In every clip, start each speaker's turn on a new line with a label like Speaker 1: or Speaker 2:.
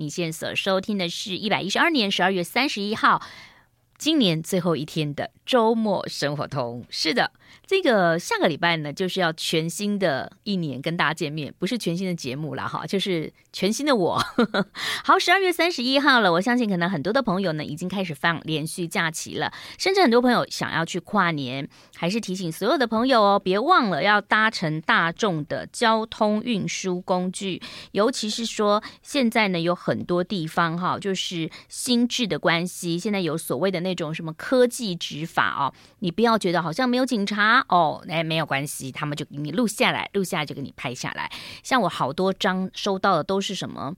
Speaker 1: 你现在所收听的是一百一十二年十二月三十一号，今年最后一天的周末生活通。是的。这个下个礼拜呢，就是要全新的一年跟大家见面，不是全新的节目了哈，就是全新的我。好，十二月三十一号了，我相信可能很多的朋友呢已经开始放连续假期了，甚至很多朋友想要去跨年，还是提醒所有的朋友哦，别忘了要搭乘大众的交通运输工具，尤其是说现在呢有很多地方哈，就是心智的关系，现在有所谓的那种什么科技执法哦，你不要觉得好像没有警察。哦，哎，没有关系，他们就给你录下来，录下来就给你拍下来。像我好多张收到的都是什么？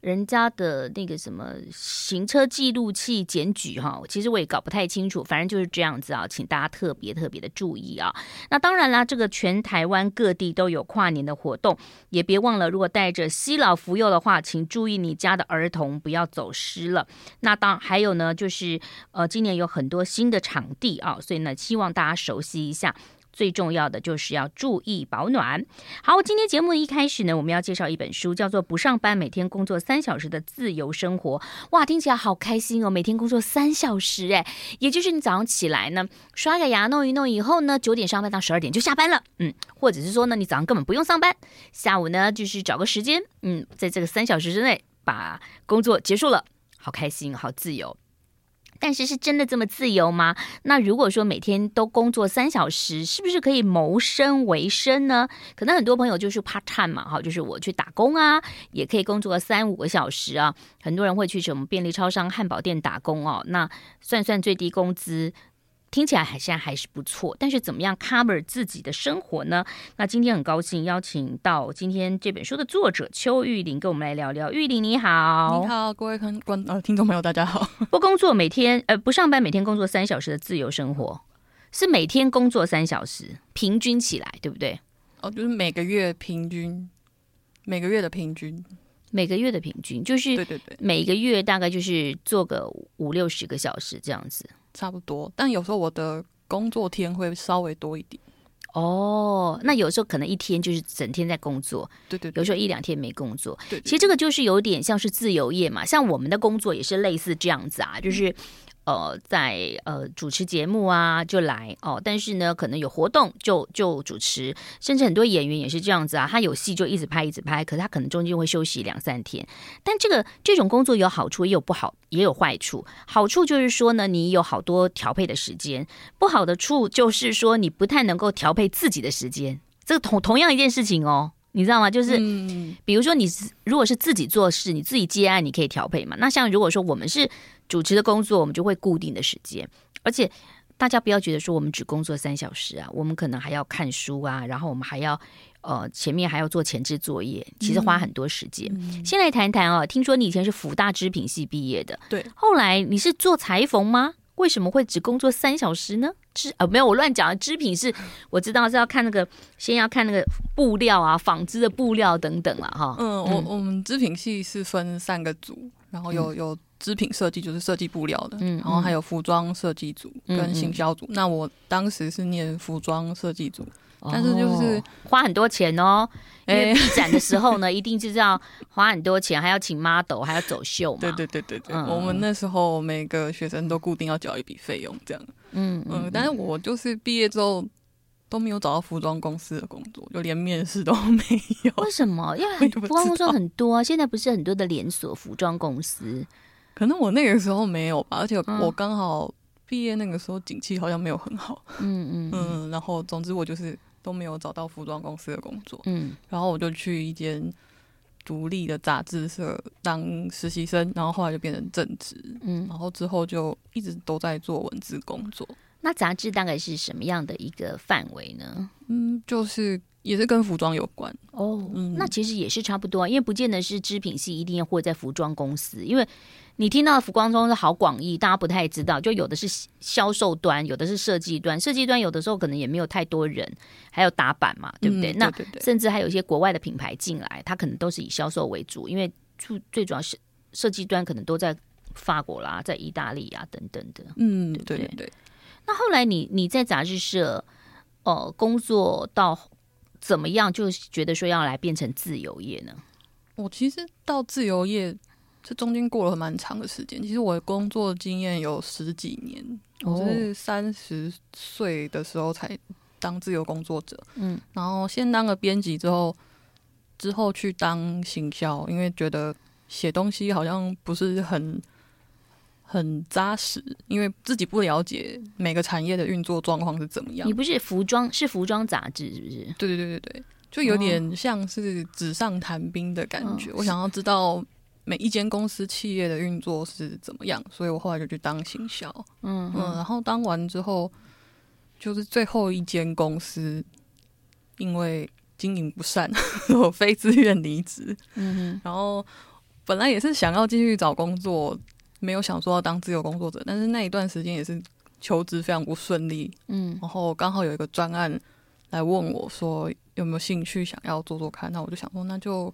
Speaker 1: 人家的那个什么行车记录器检举哈，其实我也搞不太清楚，反正就是这样子啊，请大家特别特别的注意啊。那当然啦，这个全台湾各地都有跨年的活动，也别忘了，如果带着西老福幼的话，请注意你家的儿童不要走失了。那当还有呢，就是呃，今年有很多新的场地啊，所以呢，希望大家熟悉一下。最重要的就是要注意保暖。好，今天节目的一开始呢，我们要介绍一本书，叫做《不上班，每天工作三小时的自由生活》。哇，听起来好开心哦！每天工作三小时，哎，也就是你早上起来呢，刷个牙，弄一弄以后呢，九点上班到十二点就下班了。嗯，或者是说呢，你早上根本不用上班，下午呢就是找个时间，嗯，在这个三小时之内把工作结束了，好开心，好自由。但是是真的这么自由吗？那如果说每天都工作三小时，是不是可以谋生为生呢？可能很多朋友就是怕烫嘛，哈，就是我去打工啊，也可以工作三五个小时啊。很多人会去什么便利超商、汉堡店打工哦，那算算最低工资。听起来还现在还是不错，但是怎么样 cover 自己的生活呢？那今天很高兴邀请到今天这本书的作者邱玉玲跟我们来聊聊。玉玲你好，
Speaker 2: 你好，各位观观呃听众朋友大家好。
Speaker 1: 不工作每天呃不上班每天工作三小时的自由生活，是每天工作三小时，平均起来对不对？
Speaker 2: 哦，就是每个月平均，每个月的平均，
Speaker 1: 每个月的平均就是对对对，每个月大概就是做个五六十个小时这样子。
Speaker 2: 差不多，但有时候我的工作天会稍微多一点。
Speaker 1: 哦，那有时候可能一天就是整天在工作，
Speaker 2: 对对，对。
Speaker 1: 有时候一两天没工作，
Speaker 2: 对，对，对。
Speaker 1: 其实这个就是有点像是自由业嘛，像我们的工作也是类似这样子啊，就是。呃，在呃主持节目啊，就来哦。但是呢，可能有活动就就主持，甚至很多演员也是这样子啊。他有戏就一直拍一直拍，可是他可能中间会休息两三天。但这个这种工作有好处，也有不好，也有坏处。好处就是说呢，你有好多调配的时间；不好的处就是说，你不太能够调配自己的时间。这个同同样一件事情哦。你知道吗？就是，比如说你如果是自己做事，你自己接案，你可以调配嘛。那像如果说我们是主持的工作，我们就会固定的时间。而且大家不要觉得说我们只工作三小时啊，我们可能还要看书啊，然后我们还要呃前面还要做前置作业，其实花很多时间。嗯、先来谈谈哦，听说你以前是福大织品系毕业的，
Speaker 2: 对，
Speaker 1: 后来你是做裁缝吗？为什么会只工作三小时呢？织呃没有，我乱讲。织品是 我知道是要看那个，先要看那个布料啊，纺织的布料等等了哈。
Speaker 2: 嗯，我我们织品系是分三个组，然后有有织品设计，就是设计布料的，嗯，然后还有服装设计组跟行销组。那我当时是念服装设计组。但是就是、哦、花很多钱哦，因为毕展的时候呢，一定就是要花很多钱，还要请 model，还要走秀嘛。对对对对对，嗯、我们那时候每个学生都固定要交一笔费用，这样。嗯嗯，嗯。但是我就是毕业之后都没有找到服装公司的工作，就连面试都没有。
Speaker 1: 为什么？因为服装公司很多啊，现在不是很多的连锁服装公司。
Speaker 2: 可能我那个时候没有吧，而且我刚好毕业那个时候景气好像没有很好。嗯嗯嗯，然后总之我就是。都没有找到服装公司的工作，嗯，然后我就去一间独立的杂志社当实习生，然后后来就变成正职，嗯，然后之后就一直都在做文字工作。
Speaker 1: 那杂志大概是什么样的一个范围呢？
Speaker 2: 嗯，就是也是跟服装有关
Speaker 1: 哦。嗯，那其实也是差不多，因为不见得是织品系一定要会在服装公司，因为你听到的服装公司好广义，大家不太知道，就有的是销售端，有的是设计端，设计端有的时候可能也没有太多人，还有打版嘛，对不对？嗯、对对对，那甚至还有一些国外的品牌进来，它可能都是以销售为主，因为最最主要是设计端可能都在法国啦，在意大利啊等等的。
Speaker 2: 嗯，对对对，对。
Speaker 1: 那后来你你在杂志社，呃，工作到怎么样，就觉得说要来变成自由业呢？
Speaker 2: 我其实到自由业这中间过了蛮长的时间。其实我的工作经验有十几年，我是三十岁的时候才当自由工作者。嗯，然后先当个编辑之后，之后去当行销，因为觉得写东西好像不是很。很扎实，因为自己不了解每个产业的运作状况是怎么样。
Speaker 1: 你不是服装，是服装杂志，是不是？
Speaker 2: 对对对对对，就有点像是纸上谈兵的感觉。哦、我想要知道每一间公司企业的运作是怎么样，所以我后来就去当行销。嗯嗯，然后当完之后，就是最后一间公司因为经营不善，我非自愿离职。嗯哼，然后本来也是想要继续找工作。没有想说要当自由工作者，但是那一段时间也是求职非常不顺利，嗯，然后刚好有一个专案来问我说有没有兴趣想要做做看，那我就想说那就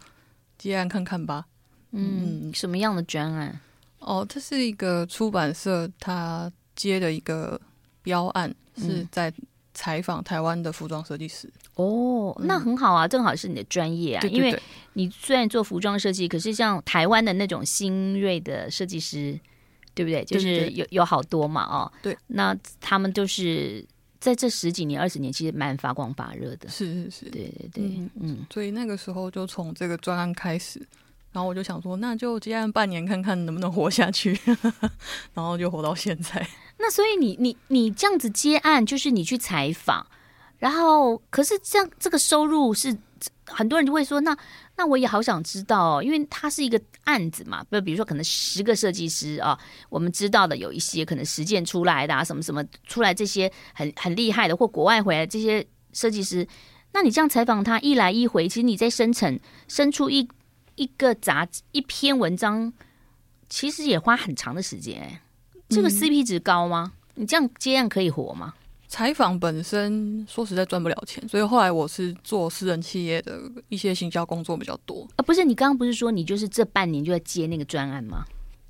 Speaker 2: 接案看看吧，
Speaker 1: 嗯，什么样的专案？
Speaker 2: 哦，这是一个出版社他接的一个标案，是在采访台湾的服装设计师。
Speaker 1: 哦，那很好啊，正好是你的专业啊。对对对，因为你虽然做服装设计，可是像台湾的那种新锐的设计师，对不对？就是有有好多嘛，哦，对，那他们就是在这十几年、二十年，其实蛮发光发热的。
Speaker 2: 是是是，
Speaker 1: 对对对，嗯，嗯，
Speaker 2: 所以那个时候就从这个专案开始，然后我就想说，那就接案半年，看看能不能活下去，然后就活到现在。
Speaker 1: 那所以你你你这样子接案，就是你去采访。然后，可是这样这个收入是很多人就会说，那那我也好想知道哦，因为它是一个案子嘛，比如说可能十个设计师啊，我们知道的有一些可能实践出来的啊，什么什么出来这些很很厉害的，或国外回来这些设计师，那你这样采访他一来一回，其实你在生成生出一一个杂志一篇文章，其实也花很长的时间，这个 CP 值高吗？你这样接案可以活吗？
Speaker 2: 采访本身说实在赚不了钱，所以后来我是做私人企业的一些行销工作比较多。
Speaker 1: 啊，不是，你刚刚不是说你就是这半年就在接那个专案吗？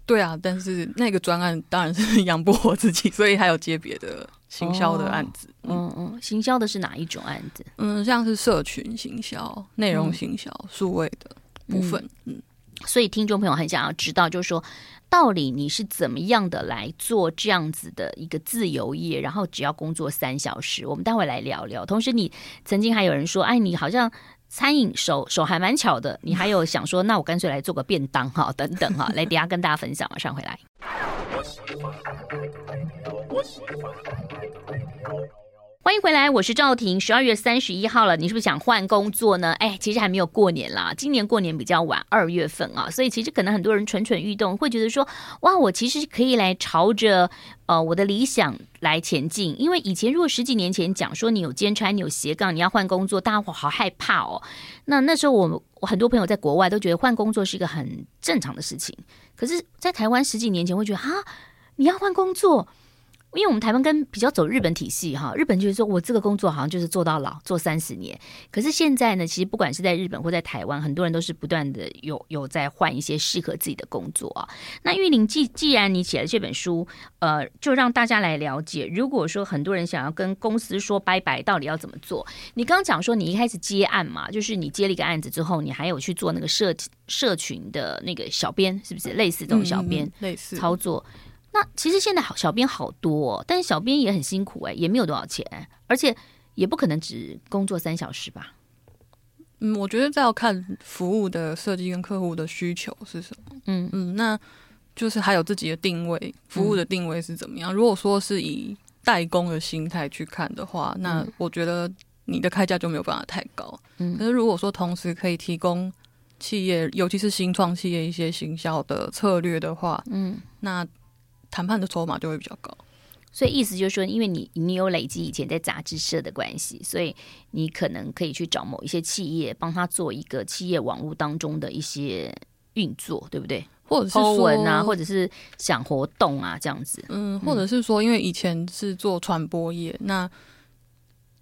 Speaker 2: 对啊，但是那个专案当然是养不活自己，所以还有接别的行销的案子。
Speaker 1: 哦、嗯嗯，行销的是哪一种案子？
Speaker 2: 嗯，像是社群行销、内容行销、数、嗯、位的部分。嗯，嗯，
Speaker 1: 所以听众朋友很想要知道，就是说。到底你是怎么样的来做这样子的一个自由业？然后只要工作三小时，我们待会来聊聊。同时，你曾经还有人说，哎，你好像餐饮手 手还蛮巧的，你还有想说，那我干脆来做个便当哈，等等哈，来等下跟大家分享。马上回来。欢迎回来，我是赵婷。十二月三十一号了，你是不是想换工作呢？哎，其实还没有过年啦，今年过年比较晚，二月份啊，所以其实可能很多人蠢蠢欲动，会觉得说，哇，我其实可以来朝着呃我的理想来前进。因为以前如果十几年前讲说你有肩穿，你有斜杠，你要换工作，大家会好害怕哦。那那时候我我很多朋友在国外都觉得换工作是一个很正常的事情，可是，在台湾十几年前会觉得啊，你要换工作。因为我们台湾跟比较走日本体系哈，日本就是说我这个工作好像就是做到老，做三十年。可是现在呢，其实不管是在日本或在台湾，很多人都是不断的有有在换一些适合自己的工作啊。那玉玲，既既然你写了这本书，呃，就让大家来了解，如果说很多人想要跟公司说拜拜，到底要怎么做？你刚刚讲说你一开始接案嘛，就是你接了一个案子之后，你还有去做那个社社群的那个小编，是不是类似这种小编类似操作？嗯那其实现在好小编好多，哦，但是小编也很辛苦哎，也没有多少钱，而且也不可能只工作三小时吧。
Speaker 2: 嗯，我觉得这要看服务的设计跟客户的需求是什么。嗯嗯，那就是还有自己的定位，服务的定位是怎么样？嗯、如果说是以代工的心态去看的话，那我觉得你的开价就没有办法太高。嗯，可是如果说同时可以提供企业，尤其是新创企业一些行销的策略的话，嗯，那谈判的筹码就会比较高，
Speaker 1: 所以意思就是说，因为你你有累积以前在杂志社的关系，所以你可能可以去找某一些企业，帮他做一个企业网络当中的一些运作，对不对？
Speaker 2: 或者是说
Speaker 1: 文啊，或者是想活动啊，这样子。
Speaker 2: 嗯，或者是说，因为以前是做传播业，嗯、那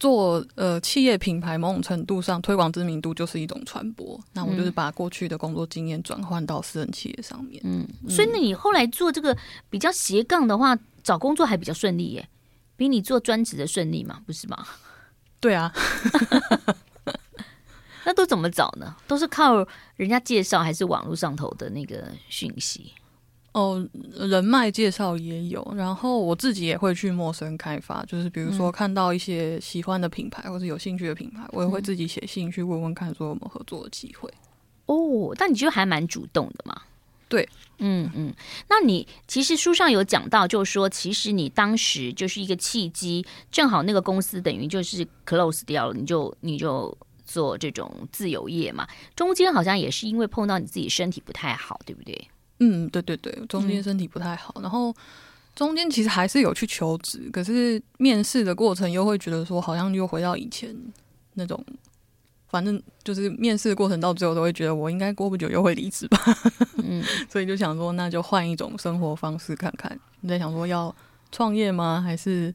Speaker 2: 做呃企业品牌，某种程度上推广知名度就是一种传播。那我就是把过去的工作经验转换到私人企业上面。
Speaker 1: 嗯，所以那你后来做这个比较斜杠的话，找工作还比较顺利耶，比你做专职的顺利嘛，不是吗？
Speaker 2: 对啊。
Speaker 1: 那都怎么找呢？都是靠人家介绍，还是网络上头的那个讯息？
Speaker 2: 哦，人脉介绍也有，然后我自己也会去陌生开发，就是比如说看到一些喜欢的品牌或者有兴趣的品牌，嗯、我也会自己写信去问问看，说有没有合作的机会。
Speaker 1: 哦，但你就还蛮主动的嘛？
Speaker 2: 对，
Speaker 1: 嗯嗯。那你其实书上有讲到，就是说，其实你当时就是一个契机，正好那个公司等于就是 close 掉了，你就你就。做这种自由业嘛，中间好像也是因为碰到你自己身体不太好，对不对？
Speaker 2: 嗯，对对对，中间身体不太好，嗯、然后中间其实还是有去求职，可是面试的过程又会觉得说，好像又回到以前那种，反正就是面试的过程到最后都会觉得，我应该过不久又会离职吧。嗯，所以就想说，那就换一种生活方式看看。你在想说要创业吗？还是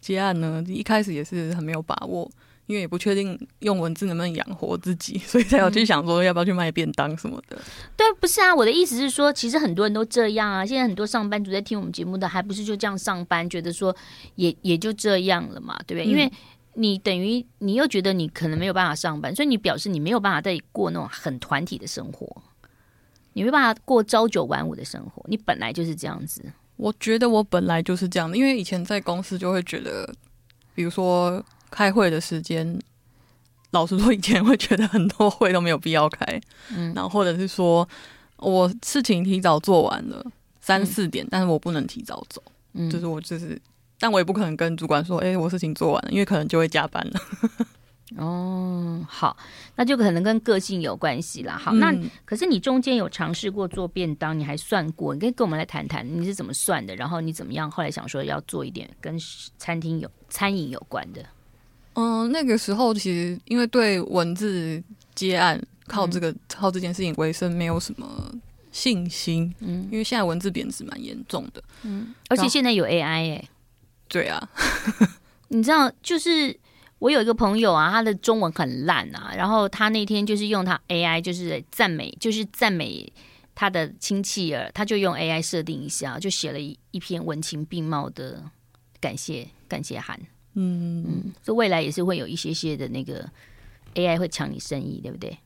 Speaker 2: 接案呢？一开始也是很没有把握。因为也不确定用文字能不能养活自己，所以才有去想说要不要去卖便当什么的。
Speaker 1: 对，不是啊，我的意思是说，其实很多人都这样啊。现在很多上班族在听我们节目的，还不是就这样上班，觉得说也也就这样了嘛，对不对？嗯、因为你等于你又觉得你可能没有办法上班，所以你表示你没有办法再过那种很团体的生活，你没办法过朝九晚五的生活。你本来就是这样子。
Speaker 2: 我觉得我本来就是这样的，因为以前在公司就会觉得，比如说。开会的时间，老实说，以前会觉得很多会都没有必要开，嗯，然后或者是说我事情提早做完了三四点，嗯、但是我不能提早走，嗯，就是我就是，但我也不可能跟主管说，哎、欸，我事情做完了，因为可能就会加班了。
Speaker 1: 哦，好，那就可能跟个性有关系啦。好，嗯、那可是你中间有尝试过做便当，你还算过，你可以跟我们来谈谈你是怎么算的，然后你怎么样，后来想说要做一点跟餐厅有餐饮有关的。
Speaker 2: 嗯，那个时候其实因为对文字接案靠这个、嗯、靠这件事情为生没有什么信心，嗯，因为现在文字贬值蛮严重的，嗯，
Speaker 1: 而且现在有 AI 哎、欸，
Speaker 2: 对啊，
Speaker 1: 你知道，就是我有一个朋友啊，他的中文很烂啊，然后他那天就是用他 AI 就是赞美，就是赞美他的亲戚儿，他就用 AI 设定一下，就写了一一篇文情并茂的感谢感谢函。嗯。嗯，这未来也是会有一些些的那个 AI 会抢你生意，对不对？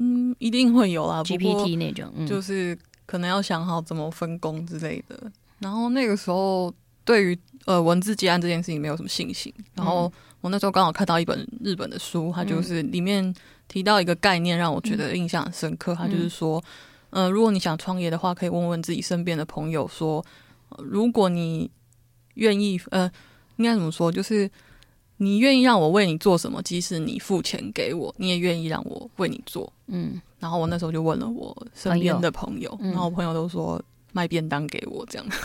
Speaker 2: 嗯，一定会有啊
Speaker 1: ，GPT 那种，
Speaker 2: 就是可能要想好怎么分工之类的。然后那个时候对于呃文字接案这件事情没有什么信心。然后我那时候刚好看到一本日本的书，它就是里面提到一个概念，让我觉得印象很深刻。它就是说，呃，如果你想创业的话，可以问问自己身边的朋友说，如果你愿意，呃。应该怎么说？就是你愿意让我为你做什么，即使你付钱给我，你也愿意让我为你做。嗯，然后我那时候就问了我身边的朋友，朋友，然后我朋友都说卖便当给我这样。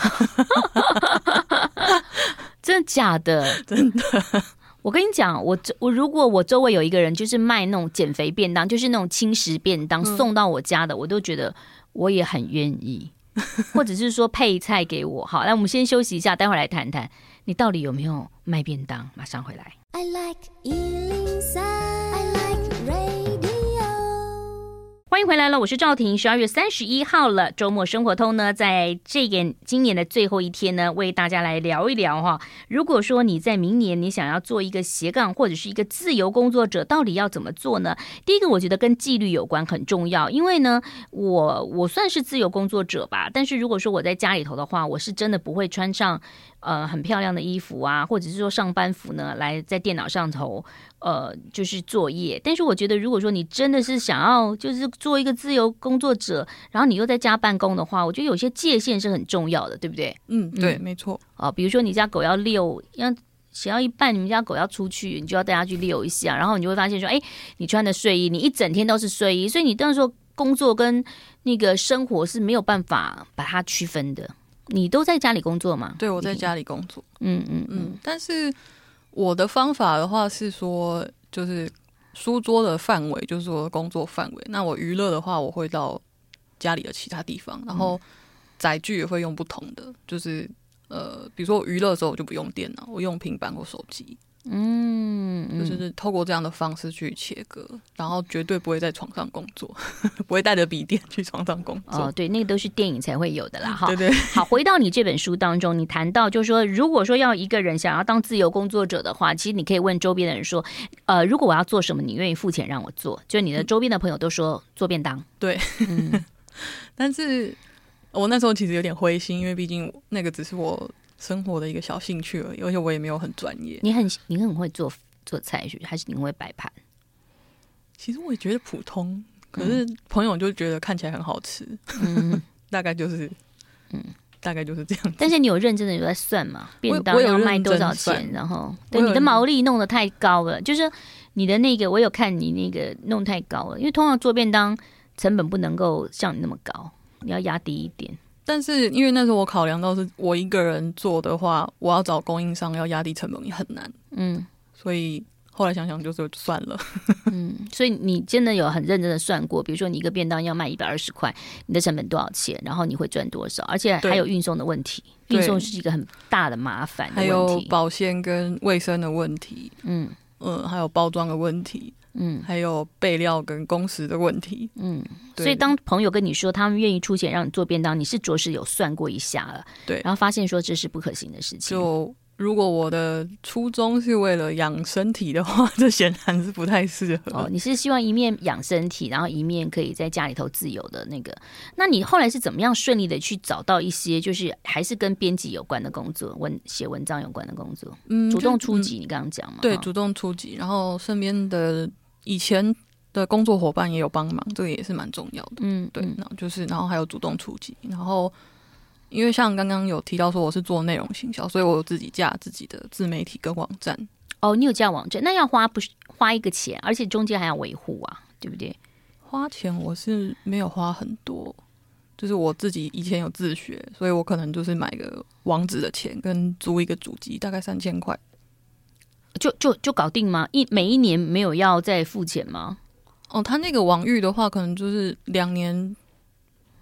Speaker 1: 真的假的？
Speaker 2: 真的。
Speaker 1: 我跟你讲，我我如果我周围有一个人就是卖那种减肥便当，就是那种轻食便当送到我家的，嗯、我都觉得我也很愿意，或者是说配菜给我。好，那我们先休息一下，待会儿来谈谈。你到底有没有卖便当？马上回来。I like 欢迎回来了，我是赵婷。十二月三十一号了，周末生活通呢，在这个今年的最后一天呢，为大家来聊一聊哈。如果说你在明年你想要做一个斜杠或者是一个自由工作者，到底要怎么做呢？第一个，我觉得跟纪律有关，很重要。因为呢，我我算是自由工作者吧，但是如果说我在家里头的话，我是真的不会穿上呃很漂亮的衣服啊，或者是说上班服呢，来在电脑上头。呃，就是作业。但是我觉得，如果说你真的是想要，就是做一个自由工作者，然后你又在家办公的话，我觉得有些界限是很重要的，对不对？
Speaker 2: 嗯，对，嗯、没错。啊、呃，比如说你家狗要遛，要写到一半，你们家狗要出去，你就要带它去遛一下，然后你就会发现说，哎，你穿的睡衣，你一整天都是睡衣，所以你当时说工作跟那个生活是没有办法把它区分的。
Speaker 1: 你都在家里工作吗？
Speaker 2: 对，我在家里工作。
Speaker 1: 嗯嗯嗯，
Speaker 2: 嗯。但是我的方法的话是说，就是书桌的范围，就是说工作范围。那我娱乐的话，我会到家里的其他地方，然后载具也会用不同的，就是呃，比如说我娱乐的时候，我就不用电脑，我用平板或手机。嗯，就是透过这样的方式去切割，然后绝对不会在床上工作，不会带着笔电去床上工作。
Speaker 1: 哦，对，那个都是电影才会有的啦，哈。
Speaker 2: 对对。
Speaker 1: 好，回到你这本书当中，你谈到就是说，如果说要一个人想要当自由工作者的话，其实你可以问周边的人说，呃，如果我要做什么，你愿意付钱让我做？就你的周边的朋友都说做便当。
Speaker 2: 对，嗯。但是我那时候其实有点灰心，因为毕竟那个只是我。生活的一个小兴趣而已，而且我也没有很专业。
Speaker 1: 你很你很会做做菜？还是你会摆盘？
Speaker 2: 其实我也觉得普通，可是朋友就觉得看起来很好吃。嗯，大概就是，嗯，大概就是这样。
Speaker 1: 但是你有认真的有在算吗？便当要卖多少钱？然后对你的毛利弄得太高了，就是你的那个，我有看你那个弄太高了，因为通常做便当成本不能够像你那么高，你要压低一点。
Speaker 2: 但是因为那时候我考量到是我一个人做的话，我要找供应商要压低成本也很难，嗯，所以后来想想就是算了，
Speaker 1: 嗯，所以你真的有很认真的算过，比如说你一个便当要卖一百二十块，你的成本多少钱，然后你会赚多少，而且还有运送的问题，运送是一个很大的麻烦，
Speaker 2: 还有保鲜跟卫生的问题，嗯。嗯，还有包装的问题。嗯，还有备料跟工时的问题。嗯，
Speaker 1: 所以当朋友跟你说他们愿意出钱让你做便当，你是着实有算过一下了。
Speaker 2: 对，
Speaker 1: 然后发现说这是不可行的事情。
Speaker 2: 就如果我的初衷是为了养身体的话，这显然是不太适合。
Speaker 1: 哦，你是希望一面养身体，然后一面可以在家里头自由的那个？那你后来是怎么样顺利的去找到一些就是还是跟编辑有关的工作，文写文章有关的工作？嗯，主动出击，你刚刚讲嘛？
Speaker 2: 对，主动出击，然后身边的。以前的工作伙伴也有帮忙，这个也是蛮重要的。嗯，对，然后就是，然后还有主动出击，然后因为像刚刚有提到说我是做内容行销，所以我有自己架自己的自媒体跟网站。
Speaker 1: 哦，你有架网站，那要花不是花一个钱，而且中间还要维护啊，对不对？
Speaker 2: 花钱我是没有花很多，就是我自己以前有自学，所以我可能就是买个网址的钱跟租一个主机，大概三千块。
Speaker 1: 就就就搞定吗？一每一年没有要再付钱吗？
Speaker 2: 哦，他那个网域的话，可能就是两年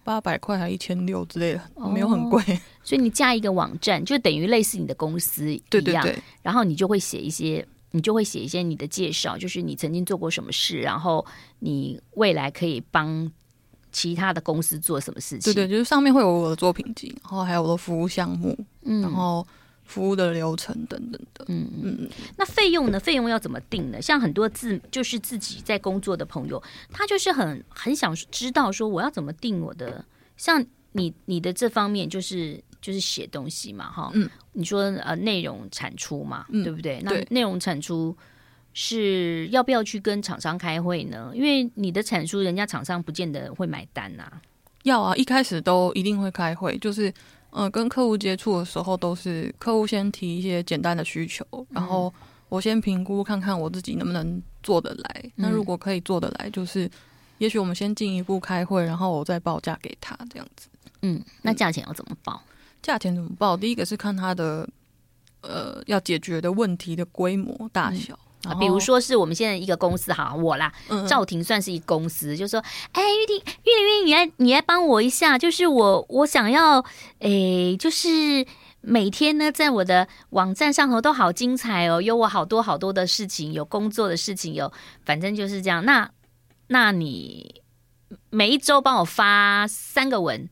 Speaker 2: 八百块还一千六之类的，哦、没有很贵。
Speaker 1: 所以你加一个网站，就等于类似你的公司一样。对对对。然后你就会写一些，你就会写一些你的介绍，就是你曾经做过什么事，然后你未来可以帮其他的公司做什么事情。
Speaker 2: 对对，就是上面会有我的作品集，然后还有我的服务项目，嗯，然后。服务的流程等等的，嗯嗯，
Speaker 1: 那费用呢？费用要怎么定呢？像很多自就是自己在工作的朋友，他就是很很想知道说我要怎么定我的。像你你的这方面就是就是写东西嘛，哈，嗯，你说呃内容产出嘛，嗯、对不对？那内容产出是要不要去跟厂商开会呢？因为你的产出，人家厂商不见得会买单呐、啊。
Speaker 2: 要啊，一开始都一定会开会，就是。嗯，跟客户接触的时候，都是客户先提一些简单的需求，然后我先评估看看我自己能不能做得来。嗯、那如果可以做得来，就是也许我们先进一步开会，然后我再报价给他这样子。
Speaker 1: 嗯，那价钱要怎么报？
Speaker 2: 价钱怎么报？第一个是看他的呃要解决的问题的规模大小。嗯啊，
Speaker 1: 比如说是我们现在一个公司哈，我啦，赵婷算是一个公司，嗯、就说，哎，玉婷，玉玲，玉玲，你来，你来帮我一下，就是我，我想要，哎，就是每天呢，在我的网站上头都好精彩哦，有我好多好多的事情，有工作的事情，有，反正就是这样。那，那你每一周帮我发三个文。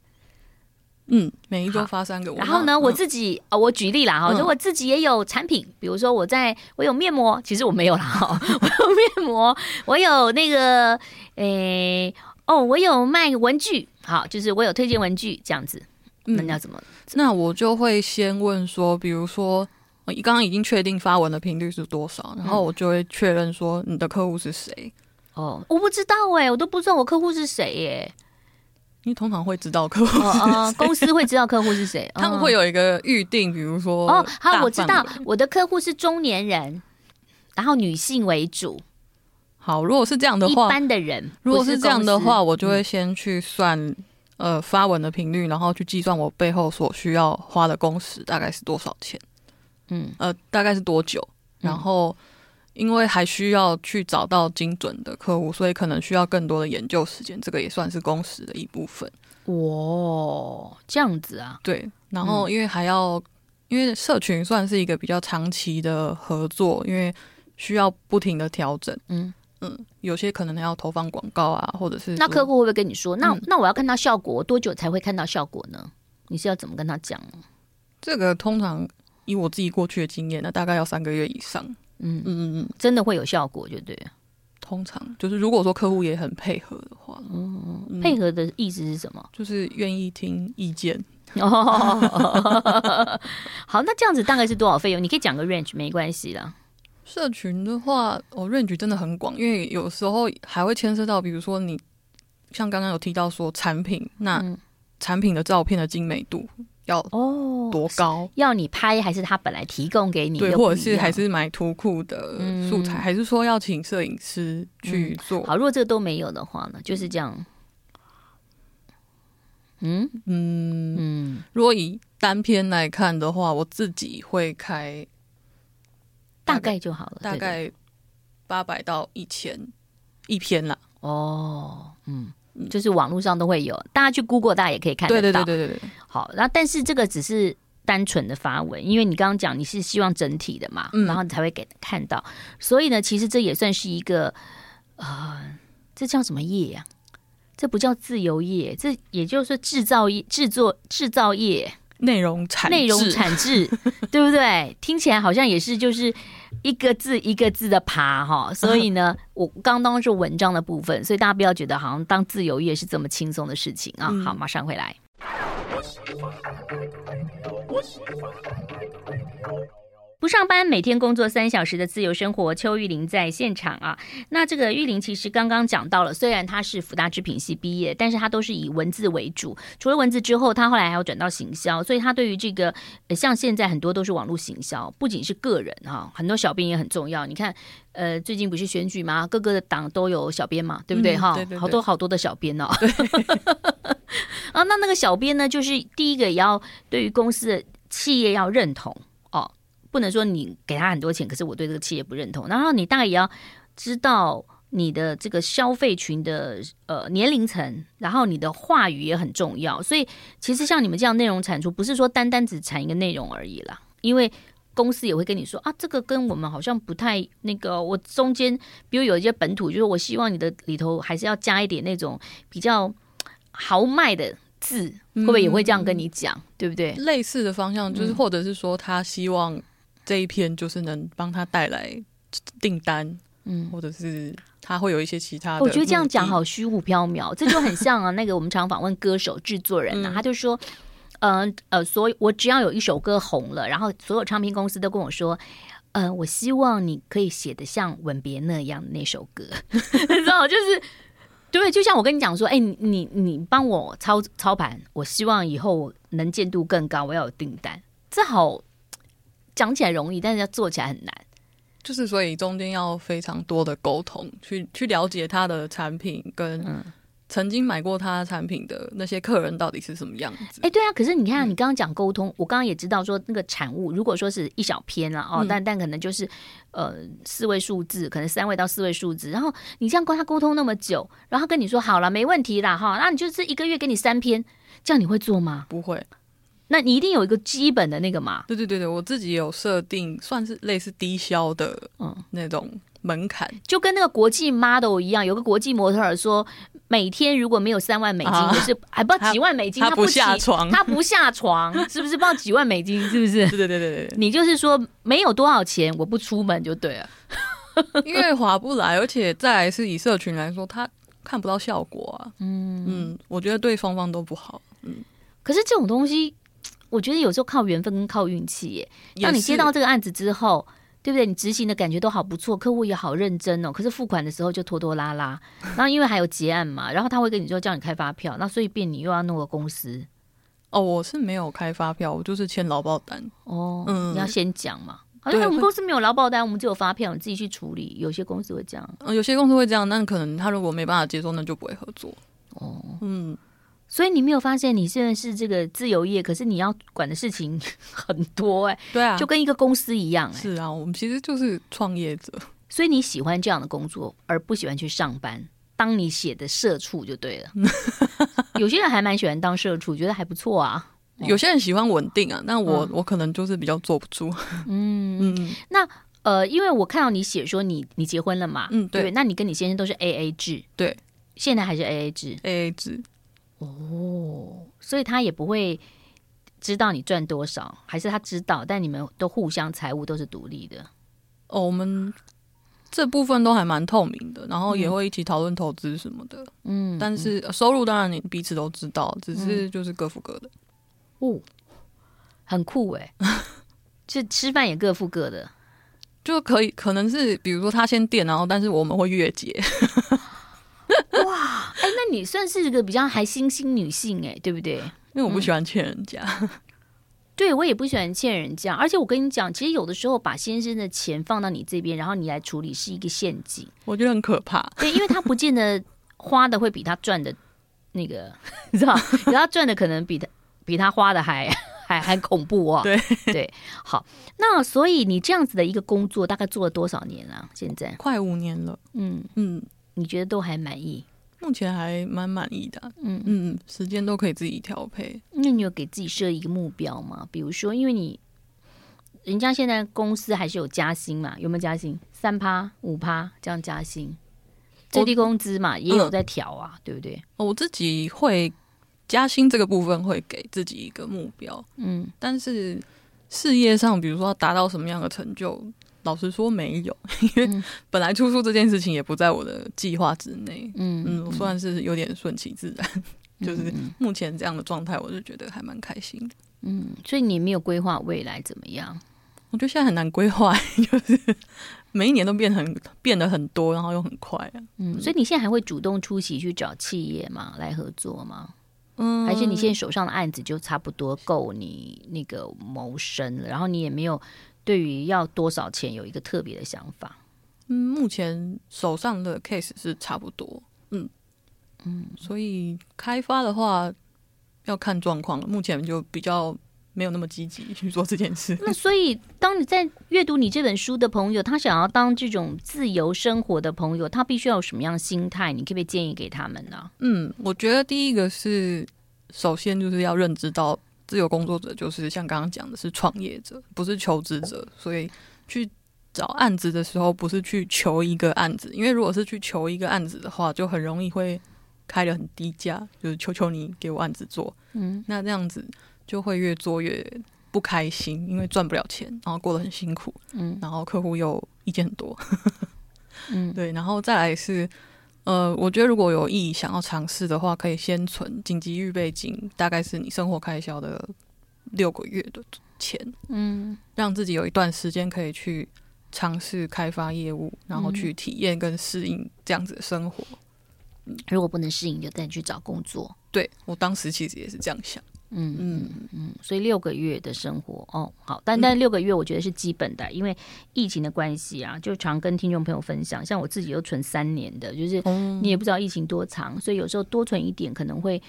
Speaker 2: 嗯，每一周发三个。
Speaker 1: 然后呢，嗯、我自己哦，我举例啦哈，就、嗯、我自己也有产品，比如说我在我有面膜，其实我没有啦哈，我有面膜，我有那个诶、欸，哦，我有卖文具，好，就是我有推荐文具这样子。那你要怎么？
Speaker 2: 那我就会先问说，比如说我刚刚已经确定发文的频率是多少，然后我就会确认说你的客户是谁。
Speaker 1: 哦，我不知道哎、欸，我都不知道我客户是谁耶。
Speaker 2: 你通常会知道客户
Speaker 1: 哦，哦，公司会知道客户是谁，
Speaker 2: 他们会有一个预定，比如说
Speaker 1: 哦，好，我知道我的客户是中年人，然后女性为主。
Speaker 2: 好，如果是这样的话，
Speaker 1: 一般的人，
Speaker 2: 如果是这样的话，我就会先去算，呃发文的频率，然后去计算我背后所需要花的工时大概是多少钱，
Speaker 1: 嗯，
Speaker 2: 呃，大概是多久，然后因为还需要去找到精准的客户，所以可能需要更多的研究时间，这个也算是工时的一部分。
Speaker 1: 哦，这样子啊？
Speaker 2: 对，然后因为还要，因为社群算是一个比较长期的合作，因为需要不停的调整，
Speaker 1: 嗯。
Speaker 2: 嗯，有些可能要投放广告啊，或者是
Speaker 1: 那客户会不会跟你说，那、
Speaker 2: 嗯、
Speaker 1: 那我要看到效果，多久才会看到效果呢？你是要怎么跟他讲？
Speaker 2: 这个通常以我自己过去的经验，那大概要三个月以上。嗯嗯嗯嗯，
Speaker 1: 真的会有效果，就对。
Speaker 2: 通常就是如果说客户也很配合的话，
Speaker 1: 嗯，嗯配合的意思是什么？
Speaker 2: 就是愿意听意见。
Speaker 1: 哦，好，那这样子大概是多少费用？你可以讲个 range，没关系啦。
Speaker 2: 社群的话，哦，range 真的很广，因为有时候还会牵涉到，比如说你像刚刚有提到说产品，那产品的照片的精美度要哦多高？
Speaker 1: 哦，要你拍还是他本来提供给你？
Speaker 2: 对，或者是还是买图库的素材，嗯，还是说要请摄影师去做？
Speaker 1: 嗯，好，如果这个都没有的话呢，就是这样。嗯嗯
Speaker 2: 嗯，如果以单篇来看的话，我自己会开。
Speaker 1: 大概就好了，
Speaker 2: 大概八百到一千一篇啦。
Speaker 1: 哦，嗯，就是网络上都会有，大家去 Google，大家也可以看得到。
Speaker 2: 对对对对对对。
Speaker 1: 好，然后但是这个只是单纯的发文，因为你刚刚讲你是希望整体的嘛，嗯、然后你才会给看到。所以呢，其实这也算是一个啊、呃，这叫什么业呀、啊？这不叫自由业，这也就是制造业、制作制造业。
Speaker 2: 内容产
Speaker 1: 内容产制，对不对？听起来好像也是就是一个字一个字的爬哈。所以呢，我刚刚是文章的部分，所以大家不要觉得好像当自由业是这么轻松的事情啊。好，马上回来。不上班，每天工作三小时的自由生活，邱玉玲在现场啊。那这个玉玲其实刚刚讲到了，虽然她是福大制品系毕业，但是她都是以文字为主。除了文字之后，她后来还要转到行销，所以她对于这个像现在很多都是网络行销，不仅是个人哈，很多小编也很重要。你看，呃，最近不是选举吗？各个的党都有小编嘛，对不对哈？好多好多的小编哦。啊，那那个小编呢，就是第一个也要对于公司的企业要认同。不能说你给他很多钱，可是我对这个企业不认同。然后你大概也要知道你的这个消费群的呃年龄层，然后你的话语也很重要。所以其实像你们这样内容产出，不是说单单只产一个内容而已啦。因为公司也会跟你说啊，这个跟我们好像不太那个。我中间比如有一些本土，就是我希望你的里头还是要加一点那种比较豪迈的字，会不会也会这样跟你讲？嗯、对不对？
Speaker 2: 类似的方向，就是或者是说他希望。这一篇就是能帮他带来订单，嗯，或者是他会有一些其他的。
Speaker 1: 我觉得这样讲好虚无缥缈，这就很像啊。那个我们常访问歌手、制作人呐、啊，他就说，嗯呃，呃，所以我只要有一首歌红了，然后所有唱片公司都跟我说，呃，我希望你可以写得像《吻别》那样的那首歌，你知道，就是对，就像我跟你讲说，哎，你你你帮我操操盘，我希望以后能见度更高，我要有订单，这好。讲起来容易，但是要做起来很难。
Speaker 2: 就是所以中间要非常多的沟通，去去了解他的产品，跟曾经买过他产品的那些客人到底是什么样子。
Speaker 1: 哎、欸，对啊。可是你看，你刚刚讲沟通，嗯、我刚刚也知道说那个产物，如果说是一小篇啊哦，嗯、但但可能就是呃四位数字，可能三位到四位数字。然后你这样跟他沟通那么久，然后跟你说好了，没问题啦哈，那你就是一个月给你三篇，这样你会做吗？
Speaker 2: 不会。
Speaker 1: 那你一定有一个基本的那个嘛？
Speaker 2: 对对对对，我自己有设定，算是类似低消的嗯那种门槛，
Speaker 1: 就跟那个国际 model 一样，有个国际模特儿说，每天如果没有三万美金，啊、就是还不知道几万美金，
Speaker 2: 他，他不下床，
Speaker 1: 他不下床，是不是？不知道几万美金，是不是？
Speaker 2: 对对对对对，
Speaker 1: 你就是说没有多少钱，我不出门就对了，
Speaker 2: 因为划不来，而且再来是以社群来说，他看不到效果啊。嗯嗯，我觉得对双方都不好。嗯，
Speaker 1: 可是这种东西。我觉得有时候靠缘分跟靠运气耶。当你接到这个案子之后，对不对？你执行的感觉都好不错，客户也好认真哦。可是付款的时候就拖拖拉拉，然后因为还有结案嘛，然后他会跟你说叫你开发票，那所以变你又要弄个公司。
Speaker 2: 哦，我是没有开发票，我就是签劳报单。
Speaker 1: 哦，嗯，你要先讲嘛。好像我们公司没有劳保单，我们只有发票，你自己去处理。有些公司会这样，
Speaker 2: 嗯，有些公司会这样，那可能他如果没办法接受，那就不会合作。哦，嗯。
Speaker 1: 所以你没有发现，你现在是这个自由业，可是你要管的事情很多哎、欸。
Speaker 2: 对啊，
Speaker 1: 就跟一个公司一样哎、欸。
Speaker 2: 是啊，我们其实就是创业者。
Speaker 1: 所以你喜欢这样的工作，而不喜欢去上班，当你写的社畜就对了。有些人还蛮喜欢当社畜，觉得还不错啊。
Speaker 2: 有些人喜欢稳定啊，那我、嗯、我可能就是比较坐不住。
Speaker 1: 嗯嗯，那呃，因为我看到你写说你你结婚了嘛，嗯对，对，那你跟你先生都是 A A 制，
Speaker 2: 对，
Speaker 1: 现在还是 A A 制
Speaker 2: ，A A 制。
Speaker 1: 哦，所以他也不会知道你赚多少，还是他知道，但你们都互相财务都是独立的。
Speaker 2: 哦，我们这部分都还蛮透明的，然后也会一起讨论投资什么的。嗯，但是收入当然你彼此都知道，只是就是各付各的。
Speaker 1: 哦，很酷哎，就吃饭也各付各的，
Speaker 2: 就可以可能是比如说他先垫，然后但是我们会月结。
Speaker 1: 哇，哎，那你算是一个比较还新兴女性哎，对不对？
Speaker 2: 因为我不喜欢欠人家，嗯、
Speaker 1: 对我也不喜欢欠人家，而且我跟你讲，其实有的时候把先生的钱放到你这边，然后你来处理是一个陷阱，
Speaker 2: 我觉得很可怕。
Speaker 1: 对，因为他不见得花的会比他赚的那个，你知道，他赚的可能比他。比他花的还 还还恐怖哦！
Speaker 2: 对
Speaker 1: 对，好，那所以你这样子的一个工作大概做了多少年了？现在
Speaker 2: 快五年了。嗯嗯，
Speaker 1: 你觉得都还满意？
Speaker 2: 目前还蛮满意的。嗯嗯，时间都可以自己调配。
Speaker 1: 那你有给自己设一个目标吗？比如说，因为你人家现在公司还是有加薪嘛？有没有加薪？三趴五趴这样加薪？最低工资嘛也有在调啊，嗯、对不对？
Speaker 2: 我自己会。加薪这个部分会给自己一个目标，嗯，但是事业上，比如说要达到什么样的成就，老实说没有，因为本来出书这件事情也不在我的计划之内，嗯嗯，我算是有点顺其自然，嗯，就是目前这样的状态，我就觉得还蛮开心的，
Speaker 1: 嗯，所以你没有规划未来怎么样？
Speaker 2: 我觉得现在很难规划，就是每一年都变很变得很多，然后又很快啊，
Speaker 1: 嗯，所以你现在还会主动出席去找企业吗？来合作吗？嗯，还是你现在手上的案子就差不多够你那个谋生了，然后你也没有对于要多少钱有一个特别的想法。
Speaker 2: 嗯，目前手上的 case 是差不多，嗯嗯，所以开发的话要看状况了。目前就比较。没有那么积极去做这件事。
Speaker 1: 那所以，当你在阅读你这本书的朋友，他想要当这种自由生活的朋友，他必须要有什么样的心态？你可不可以建议给他们呢？
Speaker 2: 嗯，我觉得第一个是，首先就是要认知到，自由工作者就是像刚刚讲的是创业者，不是求职者。所以去找案子的时候，不是去求一个案子，因为如果是去求一个案子的话，就很容易会开的很低价，就是求求你给我案子做。嗯，那这样子。就会越做越不开心，因为赚不了钱，然后过得很辛苦，嗯，然后客户又意见很多，嗯，对，然后再来是，呃，我觉得如果有意想要尝试的话，可以先存紧急预备金，大概是你生活开销的六个月的钱，嗯，让自己有一段时间可以去尝试开发业务，然后去体验跟适应这样子的生活。
Speaker 1: 嗯，如果不能适应，就再去找工作。
Speaker 2: 对，我当时其实也是这样想。
Speaker 1: 嗯嗯嗯，所以六个月的生活哦，好，但但六个月我觉得是基本的，嗯、因为疫情的关系啊，就常跟听众朋友分享，像我自己又存三年的，就是你也不知道疫情多长，所以有时候多存一点可能会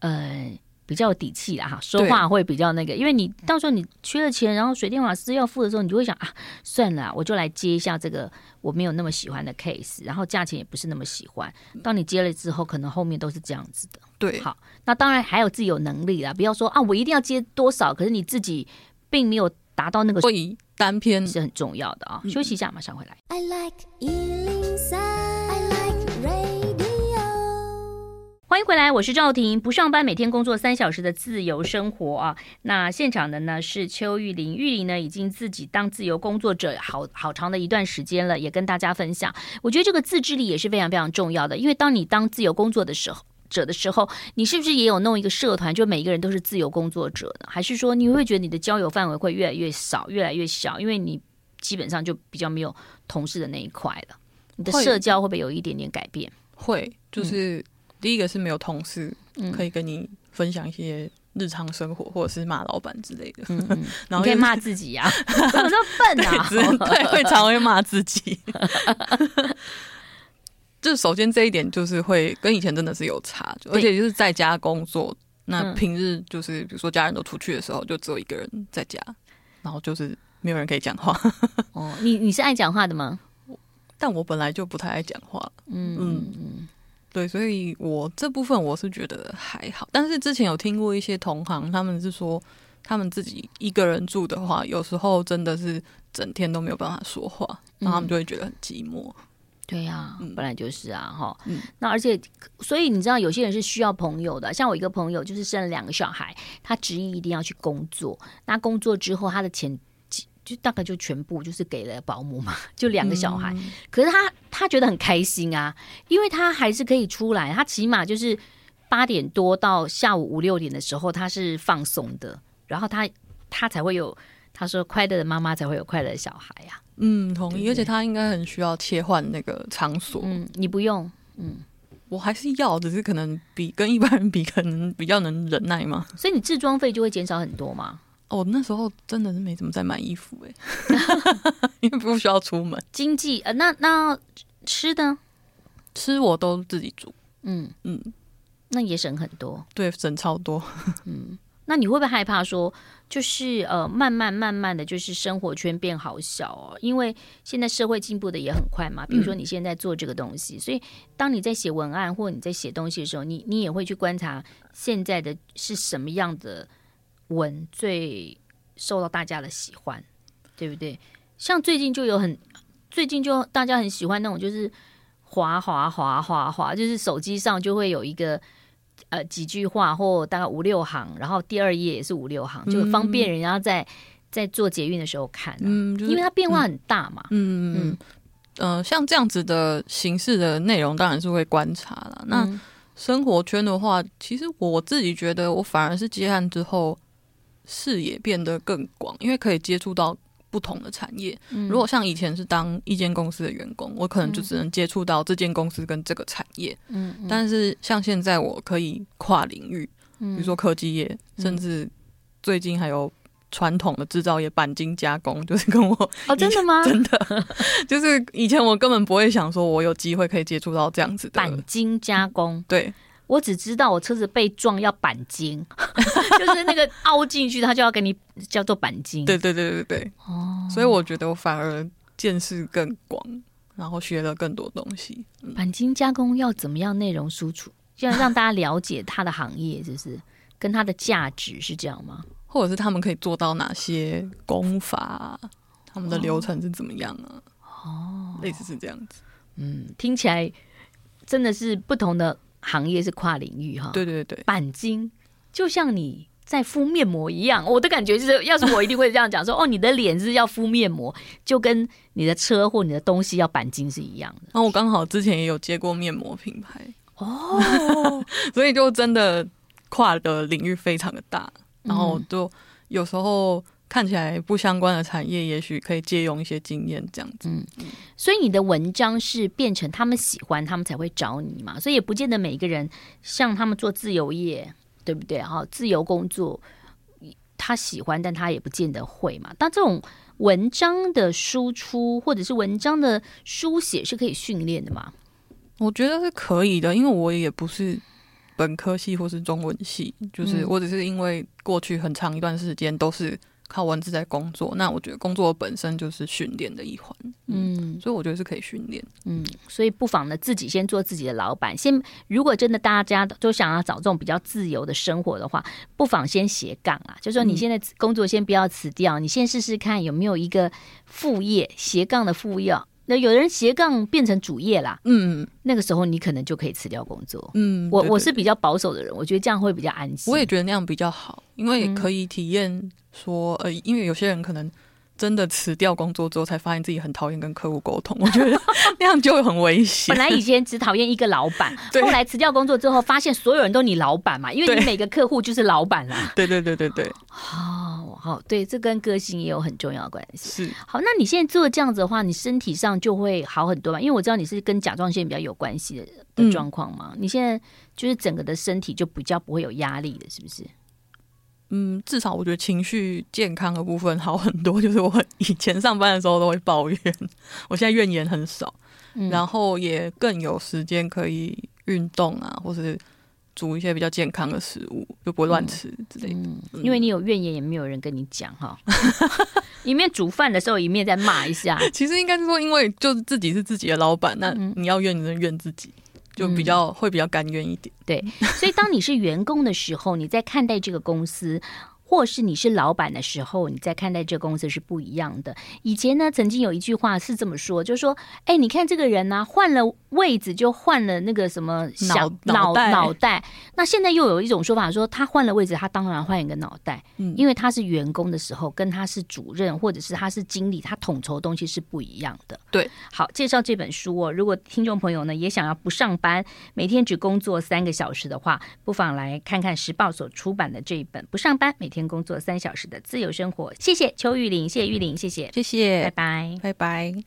Speaker 1: 呃。比较有底气啦哈，说话会比较那个，因为你到时候你缺了钱，然后水电瓦斯要付的时候，你就会想啊，算了，我就来接一下这个我没有那么喜欢的 case，然后价钱也不是那么喜欢。当你接了之后，可能后面都是这样子的。
Speaker 2: 对，
Speaker 1: 好，那当然还有自己有能力啦，不要说啊，我一定要接多少，可是你自己并没有达到那个，
Speaker 2: 所以单篇
Speaker 1: 是很重要的啊。休息一下，马上回来。I like 欢迎回来，我是赵婷。不上班，每天工作三小时的自由生活啊。那现场的呢是邱玉玲，玉玲呢已经自己当自由工作者好好长的一段时间了，也跟大家分享。我觉得这个自制力也是非常非常重要的，因为当你当自由工作的时候者的时候，你是不是也有弄一个社团，就每一个人都是自由工作者呢？还是说你会觉得你的交友范围会越来越少，越来越小，因为你基本上就比较没有同事的那一块了？你的社交会不会有一点点改变？
Speaker 2: 会，就是。嗯第一个是没有同事可以跟你分享一些日常生活，或者是骂老板之类的。嗯嗯、
Speaker 1: 然后可以骂自己呀、啊，怎么那么笨啊？
Speaker 2: 对，会常会骂自己。就是首先这一点就是会跟以前真的是有差，而且就是在家工作，那平日就是比如说家人都出去的时候，就只有一个人在家，然后就是没有人可以讲话。
Speaker 1: 哦，你你是爱讲话的吗？
Speaker 2: 但我本来就不太爱讲话。嗯嗯嗯，对，所以我这部分我是觉得还好。但是之前有听过一些同行，他们是说他们自己一个人住的话，有时候真的是整天都没有办法说话，然后他们就会觉得很寂寞。
Speaker 1: 对呀、啊，本来就是啊，哈、嗯。那而且，所以你知道，有些人是需要朋友的。像我一个朋友，就是生了两个小孩，他执意一定要去工作。那工作之后，他的钱就大概就全部就是给了保姆嘛，就两个小孩。嗯、可是他他觉得很开心啊，因为他还是可以出来，他起码就是八点多到下午五六点的时候，他是放松的。然后他他才会有，他说快乐的妈妈才会有快乐的小孩呀、啊。
Speaker 2: 嗯，同意，而且他应该很需要切换那个场所。
Speaker 1: 嗯，你不用。嗯，
Speaker 2: 我还是要，只是可能比跟一般人比，可能比较能忍耐嘛。
Speaker 1: 所以你置装费就会减少很多吗？
Speaker 2: 哦，那时候真的是没怎么在买衣服哎、欸，因为不需要出门。
Speaker 1: 经济呃，那那吃的
Speaker 2: 吃我都自己煮。
Speaker 1: 嗯嗯，那也省很多。
Speaker 2: 对，省超多。
Speaker 1: 嗯。那你会不会害怕说，就是呃，慢慢慢慢的就是生活圈变好小哦？因为现在社会进步的也很快嘛。比如说你现在做这个东西，嗯、所以当你在写文案或你在写东西的时候，你你也会去观察现在的是什么样的文最受到大家的喜欢，对不对？像最近就有很，最近就大家很喜欢那种，就是滑滑滑滑滑，就是手机上就会有一个。呃，几句话或大概五六行，然后第二页也是五六行，就方便人家在在做捷运的时候看，啊。嗯，就是，因为它变化很大嘛。嗯嗯嗯。
Speaker 2: 呃，像这样子的形式的内容，当然是会观察了。那生活圈的话，其实我自己觉得，我反而是接案之后视野变得更广，因为可以接触到。不同的产业，如果像以前是当一间公司的员工，我可能就只能接触到这间公司跟这个产业。嗯，但是像现在我可以跨领域，比如说科技业，甚至最近还有传统的制造业，钣金加工，就是跟我
Speaker 1: 哦，真的吗？
Speaker 2: 真的，就是以前我根本不会想说，我有机会可以接触到这样子的。
Speaker 1: 钣金加工，
Speaker 2: 对。
Speaker 1: 我只知道我车子被撞要钣金，就是那个凹进去，他就要给你叫做钣金。
Speaker 2: 对对对对对。哦，所以我觉得我反而见识更广，然后学了更多东西。
Speaker 1: 钣金加工要怎么样内容输出，就要让大家了解它的行业，就是跟它的价值是这样吗？
Speaker 2: 或者是他们可以做到哪些功法？他们的流程是怎么样啊？哦，类似是这样子。
Speaker 1: 嗯，听起来真的是不同的。行业是跨领域哈，
Speaker 2: 对对对，
Speaker 1: 钣金就像你在敷面膜一样，我的感觉就是，要是我一定会这样讲说，哦，你的脸是要敷面膜，就跟你的车或你的东西要钣金是一样的。
Speaker 2: 那我刚好之前也有接过面膜品牌哦，所以就真的跨的领域非常的大，然后就有时候。看起来不相关的产业，也许可以借用一些经验，这样子。嗯，
Speaker 1: 所以你的文章是变成他们喜欢，他们才会找你嘛。所以也不见得每一个人像他们做自由业，对不对？哈，自由工作，他喜欢，但他也不见得会嘛。但这种文章的输出或者是文章的书写是可以训练的吗？
Speaker 2: 我觉得是可以的，因为我也不是本科系或是中文系，就是我只是因为过去很长一段时间都是。靠文字在工作，那我觉得工作本身就是训练的一环，嗯，所以我觉得是可以训练，
Speaker 1: 嗯，所以不妨呢自己先做自己的老板，先如果真的大家都想要找这种比较自由的生活的话，不妨先斜杠啊，就说你现在工作先不要辞掉，嗯，你先试试看有没有一个副业斜杠的副业。那有人斜杠变成主业啦，嗯，那个时候你可能就可以辞掉工作，嗯，我我是比较保守的人，我觉得这样会比较安心。
Speaker 2: 我也觉得那样比较好，因为可以体验说，呃，因为有些人可能。真的辞掉工作之后，才发现自己很讨厌跟客户沟通。我觉得 那样就会很危险。
Speaker 1: 本来以前只讨厌一个老板，后来辞掉工作之后，发现所有人都你老板嘛，因为你每个客户就是老板啦。
Speaker 2: 对对对对对。
Speaker 1: 好好，对，这跟个性也有很重要的关系。
Speaker 2: 是。
Speaker 1: 好，那你现在做这样子的话，你身体上就会好很多嘛？因为我知道你是跟甲状腺比较有关系的的状况嘛。嗯。你现在就是整个的身体就比较不会有压力的，是不是？
Speaker 2: 嗯，至少我觉得情绪健康的部分好很多。就是我以前上班的时候都会抱怨，我现在怨言很少，嗯、然后也更有时间可以运动啊，或是煮一些比较健康的食物，就不会乱吃之类的。
Speaker 1: 嗯嗯、因为你有怨言，也没有人跟你讲哈。一面煮饭的时候，一面再骂一下。
Speaker 2: 其实应该是说，因为就是自己是自己的老板，那你要怨，你就怨自己。就比较、嗯、会比较甘愿一点，
Speaker 1: 对。所以当你是员工的时候，你在看待这个公司。或是你是老板的时候，你在看待这个公司是不一样的。以前呢，曾经有一句话是这么说，就是说，哎，你看这个人呢、啊，换了位置就换了那个什么小脑脑袋，脑袋。那现在又有一种说法说，他换了位置，他当然换一个脑袋，嗯，因为他是员工的时候，跟他是主任或者是他是经理，他统筹东西是不一样的。
Speaker 2: 对，
Speaker 1: 好，介绍这本书哦。如果听众朋友呢也想要不上班，每天只工作三个小时的话，不妨来看看时报所出版的这一本《不上班每天》。天工作三小时的自由生活，谢谢邱玉玲，谢谢玉玲，谢谢，
Speaker 2: 谢谢，
Speaker 1: 拜拜，
Speaker 2: 拜拜。